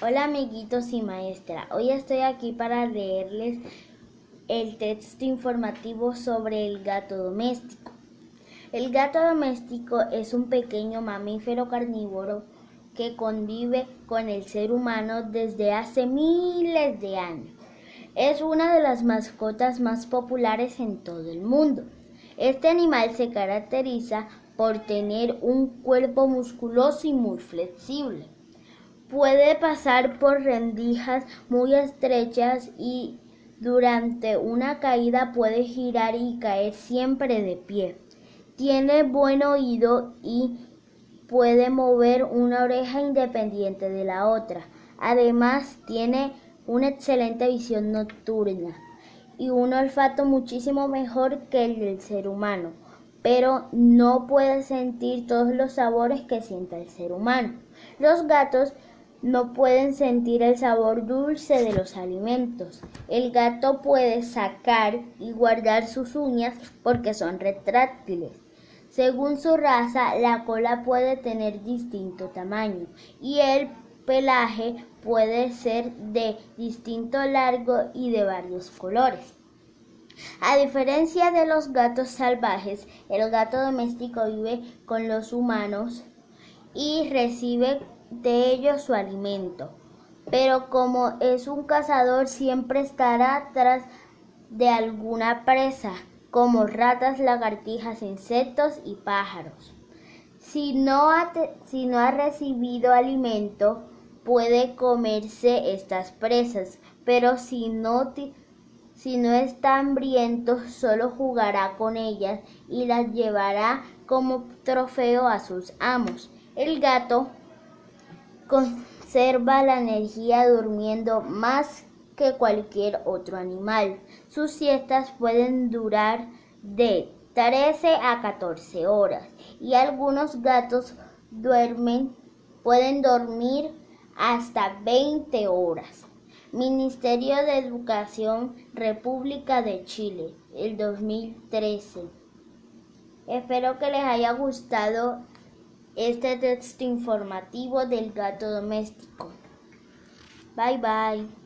Hola amiguitos y maestra, hoy estoy aquí para leerles el texto informativo sobre el gato doméstico. El gato doméstico es un pequeño mamífero carnívoro que convive con el ser humano desde hace miles de años. Es una de las mascotas más populares en todo el mundo. Este animal se caracteriza por tener un cuerpo musculoso y muy flexible Puede pasar por rendijas muy estrechas y durante una caída puede girar y caer siempre de pie. Tiene buen oído y puede mover una oreja independiente de la otra. Además, tiene una excelente visión nocturna y un olfato muchísimo mejor que el del ser humano, pero no puede sentir todos los sabores que siente el ser humano. Los gatos no pueden sentir el sabor dulce de los alimentos. El gato puede sacar y guardar sus uñas porque son retráctiles. Según su raza, la cola puede tener distinto tamaño y el pelaje puede ser de distinto largo y de varios colores. A diferencia de los gatos salvajes, el gato doméstico vive con los humanos y recibe de ellos su alimento. Pero como es un cazador, siempre estará tras de alguna presa, como ratas, lagartijas, insectos y pájaros. Si no ha, si no ha recibido alimento, puede comerse estas presas, pero si no, si no está hambriento, solo jugará con ellas y las llevará como trofeo a sus amos. El gato conserva la energía durmiendo más que cualquier otro animal. Sus siestas pueden durar de 13 a 14 horas y algunos gatos duermen pueden dormir hasta 20 horas. Ministerio de Educación República de Chile, el 2013. Espero que les haya gustado este texto informativo del gato doméstico. Bye bye.